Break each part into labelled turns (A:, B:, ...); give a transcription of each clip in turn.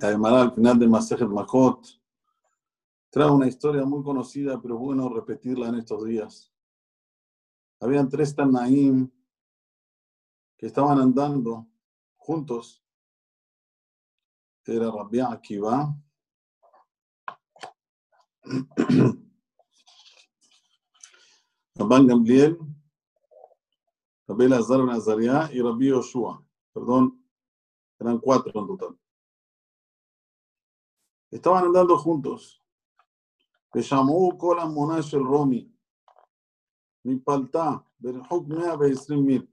A: Además, al final de Masejet Makot, trae una historia muy conocida, pero bueno repetirla en estos días. Habían tres Tanaim que estaban andando juntos. Era Rabbi Akiva, Rabban Gamliel, Rabbi Lazar Nazaria y Rabbi Yoshua. Perdón, eran cuatro en total. Estaban andando juntos. Kola Monash el Romi. Mi palta, Berhuk Mea mil.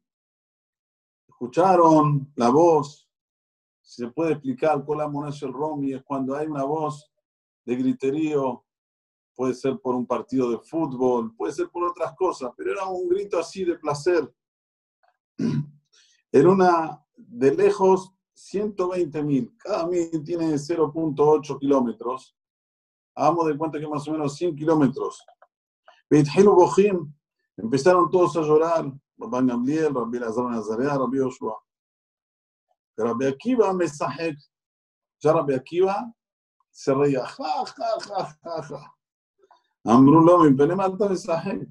A: Escucharon la voz. Si se puede explicar, Kola Monash el Romi es cuando hay una voz de griterío. Puede ser por un partido de fútbol, puede ser por otras cosas, pero era un grito así de placer. Era una, de lejos, 120 mil. Cada mil tiene 0.8 kilómetros. Hagamos de cuenta que más o menos 100 kilómetros. Empezaron todos a llorar. Rabbi Gamliel, Rabbi Lazar Nazarea, Rabbi Yoshua. Rabbi Akiva Mesahek. Ya Rabbi Akiva se reía. Ja, ja, ja, ja, ja. Amrulo, mi penemalta Mesahek.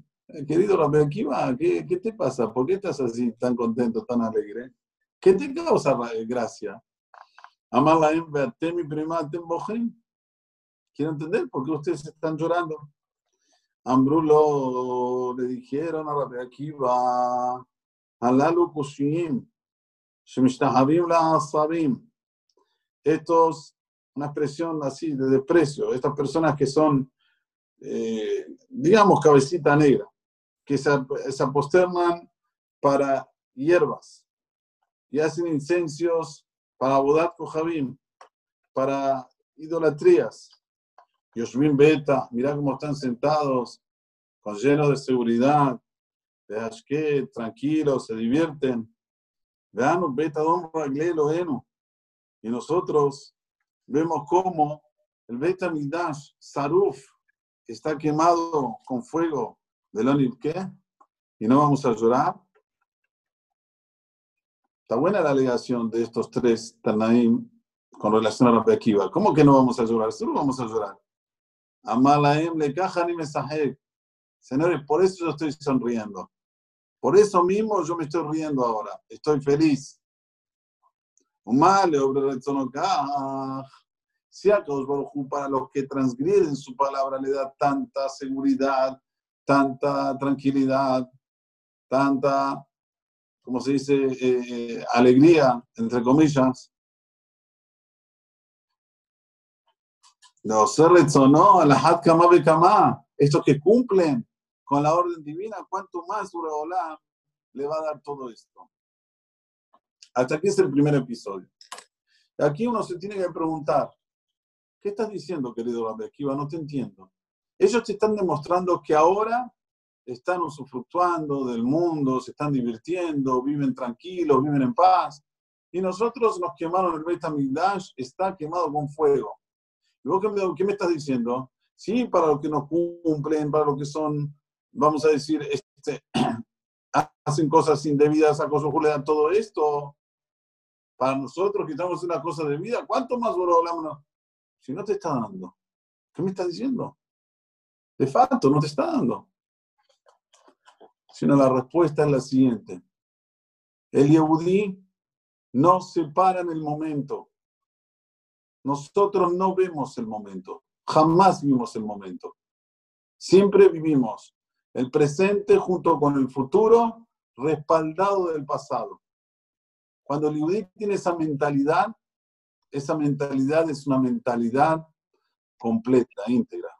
A: Querido Rabbi Akiva, ¿qué, ¿qué te pasa? ¿Por qué estás así tan contento, tan alegre? ¿Qué te causa gracia? Amar la mi prima. Quiero entender por qué ustedes están llorando. Ambrulo le dijeron a Rabbi Akiva, Alalu Kushim, Shemishtahabim la Asabim. Estos, una expresión así de desprecio, estas personas que son, eh, digamos, cabecita negra, que se, se aposternan para hierbas y hacen incensios para Bodat Kohabim, para idolatrías. Yoshvin Beta, mira cómo están sentados, con llenos de seguridad, de Ashke, tranquilos, se divierten. Vean, Beta Don Raglelo Eno. Y nosotros vemos cómo el Beta Midash, Saruf, está quemado con fuego del ¿qué? y no vamos a llorar. Está buena la alegación de estos tres Tanaim con relación a Rabbi Akiva. ¿Cómo que no vamos a llorar? Solo vamos a llorar. Amalaem le caja ni mesajek. Señores, por eso yo estoy sonriendo. Por eso mismo yo me estoy riendo ahora. Estoy feliz. Si a para los que transgreden su palabra le da tanta seguridad, tanta tranquilidad, tanta como se dice, eh, alegría, entre comillas. Los no, la hat kama estos que cumplen con la orden divina, ¿cuánto más Uraolá le va a dar todo esto? Hasta aquí es el primer episodio. Aquí uno se tiene que preguntar, ¿qué estás diciendo, querido Rabbi? No te entiendo. Ellos te están demostrando que ahora están usufructuando del mundo, se están divirtiendo, viven tranquilos, viven en paz. Y nosotros nos quemaron el Beit HaMikdash, está quemado con fuego. ¿Y vos qué me, estás diciendo? Sí, para los que nos cumplen, para los que son, vamos a decir, este, hacen cosas indebidas a cosas dan todo esto. Para nosotros que estamos en una cosa de vida, ¿cuánto más hablamos? Si no te está dando, ¿qué me estás diciendo? De facto, no te está dando sino la respuesta es la siguiente. El Yehudí no se para en el momento. Nosotros no vemos el momento. Jamás vimos el momento. Siempre vivimos el presente junto con el futuro, respaldado del pasado. Cuando el Yehudí tiene esa mentalidad, esa mentalidad es una mentalidad completa, íntegra.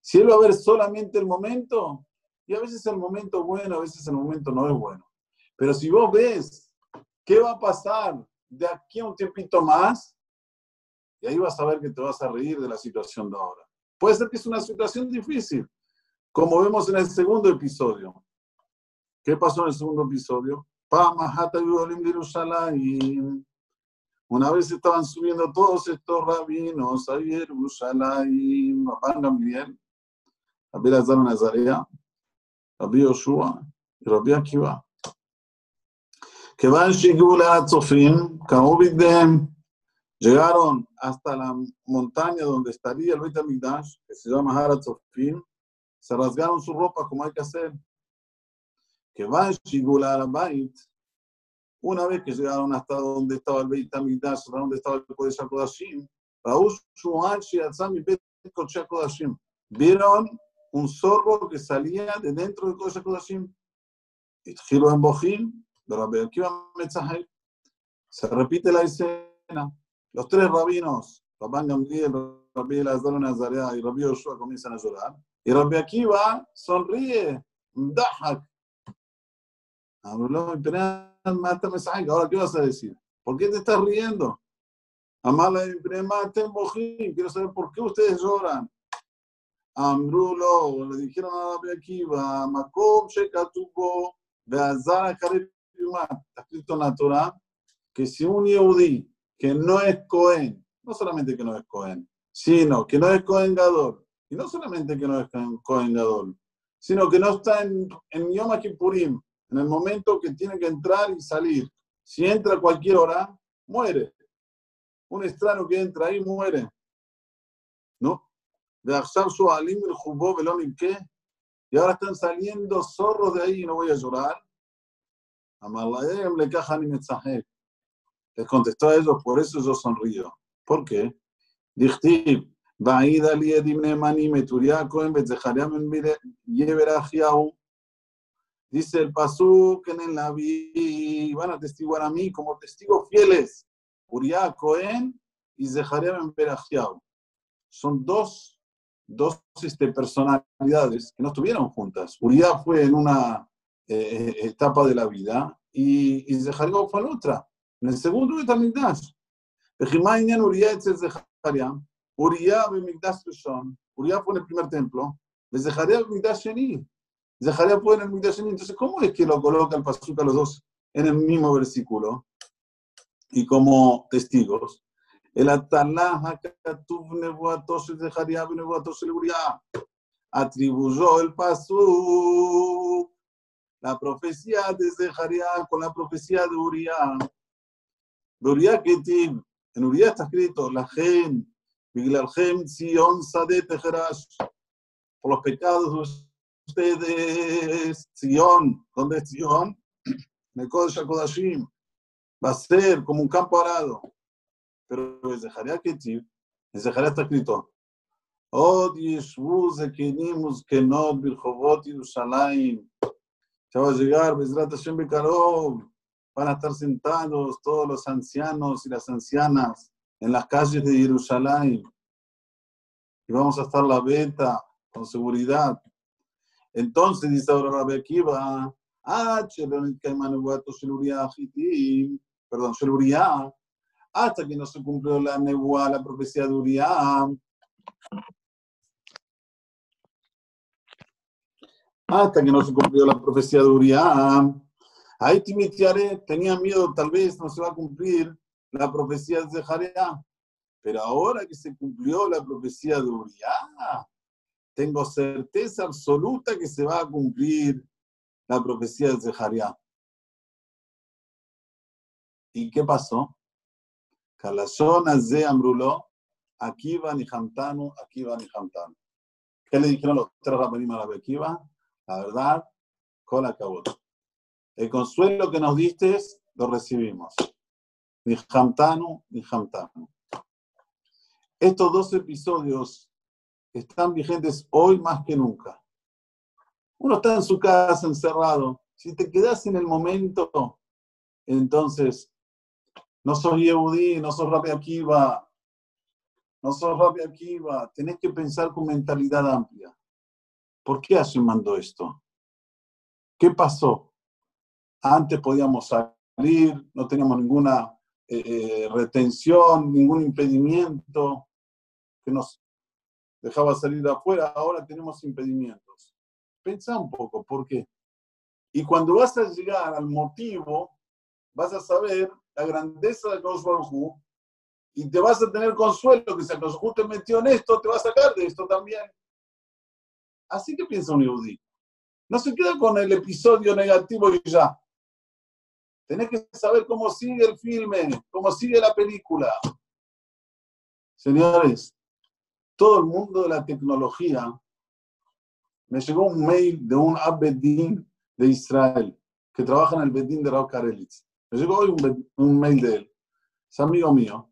A: Si él va a ver solamente el momento, y a veces el momento bueno, a veces el momento no es bueno. Pero si vos ves qué va a pasar de aquí a un tiempito más, y ahí vas a ver que te vas a reír de la situación de ahora. Puede ser que es una situación difícil, como vemos en el segundo episodio. ¿Qué pasó en el segundo episodio? Una vez estaban subiendo todos estos rabinos a Jerusalén, a Gamliel, a Bilazar Nazarea, רבי יהושע, רבי עקיבא. כיוון שהגיעו להר הצופים, קראו בגדיהם, Llegaron hasta la montaña donde estaría el Beit HaMikdash, que se llama Haratzofim, se rasgaron su ropa como hay que hacer. Que van a Bait, una vez que llegaron hasta donde estaba el Beit HaMikdash, hasta donde estaba el Kodesh HaKodashim, vieron un zorro que salía de dentro del Kodesh HaKodashim. Giro en Bojim, se repite la escena. Los tres rabinos, Rabban Gamliel, Rabbi Elazar Nazarea y Rabbi Yoshua comienzan a llorar. Y Rabbi Akiva sonríe, Dahak. Ahora, ¿qué vas a decir? ¿Por qué te estás riendo? Amala quiero saber por qué ustedes lloran. Beazara Karib Está escrito en la Torah que si un Yehudi que no es Cohen, no solamente que no es Cohen, sino que no es Cohen Gadol, y no solamente que no es Cohen Gadol, sino que no está en, en Yom Kippurim, en el momento que tiene que entrar y salir. Si entra a cualquier hora, muere. Un extraño que entra ahí muere. ¿No? De su alim jubó velón qué. Y ahora están saliendo zorros de ahí y no voy a llorar. Amalayem le caja ni les contestó a ellos, por eso yo sonrío. ¿Por qué? Dichtib, Vaida Liedimne Mani Meturiaco en Dice el Pasuk en el Naví, van a testiguar a mí como testigos fieles. Uriah Cohen y Zechariah en Berajiao. Son dos, dos este, personalidades que no estuvieron juntas. Uriah fue en una eh, eh, etapa de la vida y, y Zechariah fue en otra. En el segundo de. Bejimainian Uriah etzel Zecharia. Uriah Bemigdash Rishon. Uriah fue en el primer templo. Zecharia Bemigdash Sheni. Zecharia fue en el Migdash Sheni. Entonces, ¿cómo es que lo coloca el Pasuk a los dos en el mismo versículo? Y como testigos. El Atalá Hakatuv Nebuatos Zecharia Nebuatos Uriah. Atribuyó el Pasuk la profecía de Zecharia con la profecía de Uriah. Uriah Ketim, en Uriah está escrito, la gen, Biglalhem, Sion, Sadet, Tejerash, por los pecados de ustedes, Sion, ¿dónde es Sion? En el Kodesh va a ser como un campo arado. Pero en Zeharia Ketim, en Zeharia está escrito, עוד ישבו זקנים וזקנות ברחובות ירושלים. Ya va a llegar, בעזרת השם בקרוב, van a estar sentados todos los ancianos y las ancianas en las calles de Jerusalén. Y vamos a estar la venta con seguridad. Entonces, dice ahora Rabbi Akiva, perdón, hasta que no se cumplió la nebuá, la profecía de Uriah, hasta que no se cumplió la profecía de Uriah, Ahí Timitiare tenía miedo, tal vez no se va a cumplir la profecía de Zaharia. Pero ahora que se cumplió la profecía de Uriah, tengo certeza absoluta que se va a cumplir la profecía de Zaharia. ¿Y qué pasó? Kalashon de Amrulo, aquí van y Hamtanu, aquí van y Hamtanu. ¿Qué le dijeron los tres rabanim a la Akiva? La verdad, con el consuelo que nos diste lo recibimos. Ni Hamtanu, ni Hamtanu. Estos dos episodios están vigentes hoy más que nunca. Uno está en su casa encerrado. Si te quedas en el momento, entonces no sos Yehudi, no sos Rabi Akiva, no sos Rabi Akiva. Tenés que pensar con mentalidad amplia. ¿Por qué Hashem mandó esto? ¿Qué pasó? Antes podíamos salir, no teníamos ninguna eh, eh, retención, ningún impedimento que nos dejaba salir afuera. Ahora tenemos impedimentos. Pensa un poco, ¿por qué? Y cuando vas a llegar al motivo, vas a saber la grandeza de Kosh y te vas a tener consuelo que si Kosh te metió en esto, te va a sacar de esto también. Así que piensa un Yehudi. No se queda con el episodio negativo y ya. Tenés que saber cómo sigue el filme, cómo sigue la película. Señores, todo el mundo de la tecnología, me llegó un mail de un Abedín de Israel, que trabaja en el Bedín de Raúl Karelitz. Me llegó hoy un, mail de él, es amigo mío,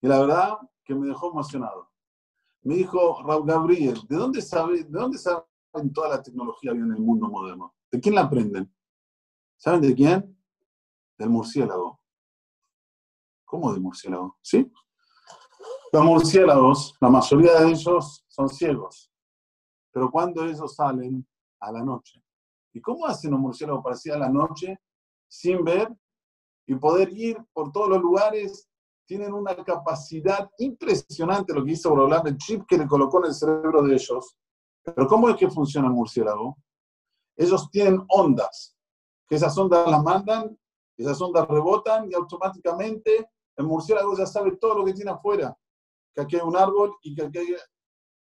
A: y la verdad que me dejó emocionado. Me dijo, Raúl Gabriel, ¿de dónde sabe, de dónde saben toda la tecnología en el mundo moderno? ¿De quién la aprenden? ¿Saben de quién? Del murciélago. ¿Cómo del murciélago? ¿Sí? Los murciélagos, la mayoría de ellos son ciegos. Pero cuando ellos salen a la noche. ¿Y cómo hacen los murciélagos para salir a la noche sin ver y poder ir por todos los lugares? Tienen una capacidad impresionante lo que hizo hablar el chip que le colocó en el cerebro de ellos. Pero ¿cómo es que funciona el murciélago? Ellos tienen ondas, que esas ondas las mandan, esas ondas rebotan y automáticamente el murciélago ya sabe todo lo que tiene afuera, que aquí hay un árbol y que aquí hay...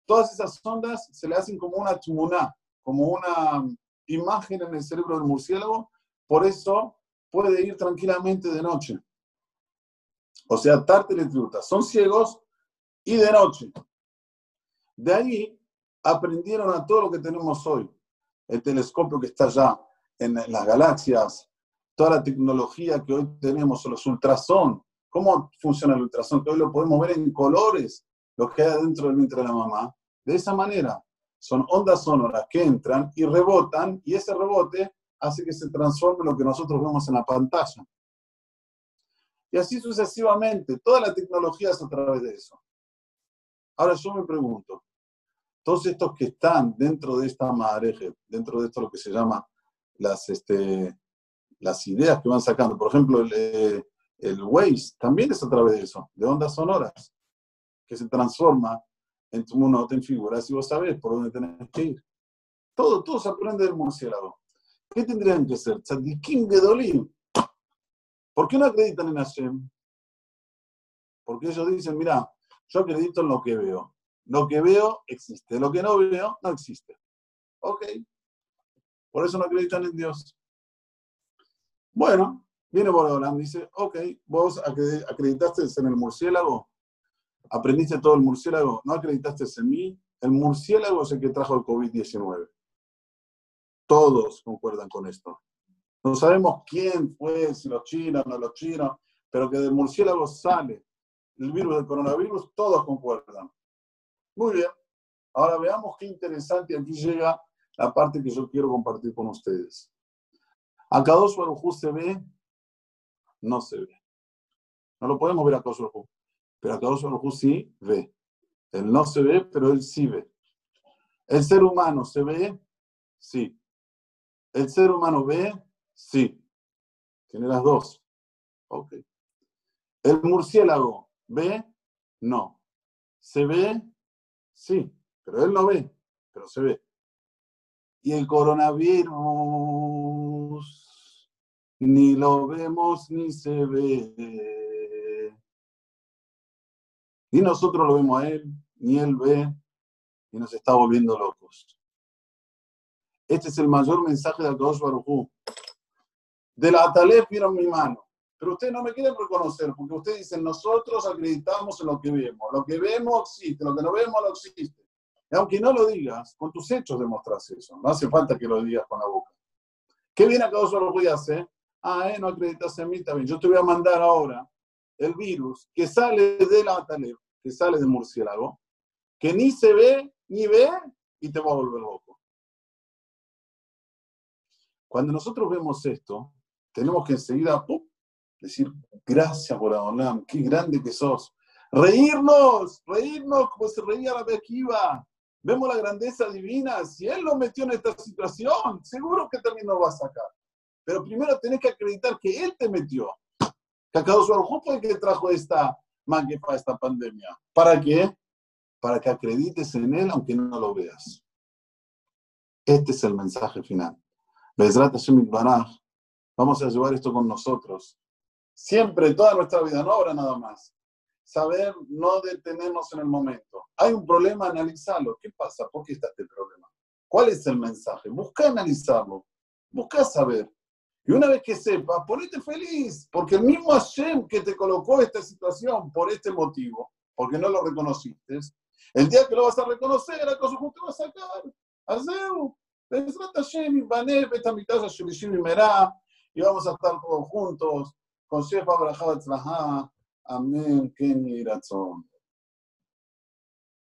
A: Todas esas ondas se le hacen como una tumuná, como una imagen en el cerebro del murciélago, por eso puede ir tranquilamente de noche. O sea, Tarte le tributa. Son ciegos y de noche. De ahí aprendieron a todo lo que tenemos hoy. El telescopio que está allá en las galaxias, toda la tecnología que hoy tenemos, los ultrasons, cómo funciona el ultrasonido, que hoy lo podemos ver en colores, lo que hay dentro del vientre de la mamá. De esa manera, son ondas sonoras que entran y rebotan, y ese rebote hace que se transforme lo que nosotros vemos en la pantalla. Y así sucesivamente, toda la tecnología es a través de eso. Ahora yo me pregunto, todos estos que están dentro de esta mareje, dentro de esto lo que se llama las, este, las ideas que van sacando, por ejemplo, el, eh, el Waze también es a través de eso, de ondas sonoras, que se transforma en tu mundo, en figuras y vos sabés por dónde tenés que ir. Todo, todo se aprende del murciélago. ¿Qué tendrían que ser? Tzadikim Gedolim. ¿Por qué no acreditan en Hashem? Porque ellos dicen, mira, yo acredito en lo que veo. Lo que veo existe. Lo que no veo no existe. Ok. Por eso no acreditan en Dios. Bueno, Viene Borolam, dice, ok, vos acreditaste en el murciélago, aprendiste todo el murciélago, no acreditaste en mí, el murciélago es el que trajo el COVID-19. Todos concuerdan con esto. No sabemos quién fue, si los chinos, no los chinos, pero que del murciélago sale el virus del coronavirus, todos concuerdan. Muy bien. Ahora veamos qué interesante, aquí llega la parte que yo quiero compartir con ustedes. Acá dos se ve no se ve. No lo podemos ver a Kadosh pero a Kadosh sí ve. Él no se ve, pero él sí ve. ¿El ser humano se ve? Sí. ¿El ser humano ve? Sí. Tiene las dos. Ok. ¿El murciélago ve? No. ¿Se ve? Sí. Pero él no ve, pero se ve. ¿Y el coronavirus? ni lo vemos ni se ve. Ni nosotros lo vemos a él, ni él ve, y nos está volviendo locos. Este es el mayor mensaje de Akadosh Baruj De la Atalef vieron mi mano. Pero ustedes no me quieren reconocer, porque ustedes dicen, nosotros acreditamos en lo que vemos. Lo que vemos existe, lo que no vemos no existe. Y aunque no lo digas, con tus hechos demostras eso. No hace falta que lo digas con la boca. ¿Qué viene Akadosh Baruj a hacer? ah, eh, no acreditas en mí, también. Yo te voy a mandar ahora el virus que sale de la que sale del murciélago, que ni se ve ni ve y te va a volver loco. Cuando nosotros vemos esto, tenemos que enseguida decir, gracias por Adonam, qué grande que sos. Reírnos, reírnos como se reía la iba. Vemos la grandeza divina. Si Él lo metió en esta situación, seguro que también nos va a sacar. Pero primero tenés que acreditar que Él te metió. Que su fue el que trajo esta magnifica, esta pandemia. ¿Para qué? Para que acredites en Él aunque no lo veas. Este es el mensaje final. Vamos a llevar esto con nosotros. Siempre, toda nuestra vida, no ahora nada más. Saber no detenernos en el momento. Hay un problema, analizarlo. ¿Qué pasa? ¿Por qué está este problema? ¿Cuál es el mensaje? Busca analizarlo. Busca saber. Y una vez que sepas, ponete feliz, porque el mismo Hashem que te colocó esta situación por este motivo, porque no lo reconociste. El día que lo vas a reconocer, la cosa te va a sacar. Y vamos a estar todos juntos. Con Shefa Brajá Amén. Ken y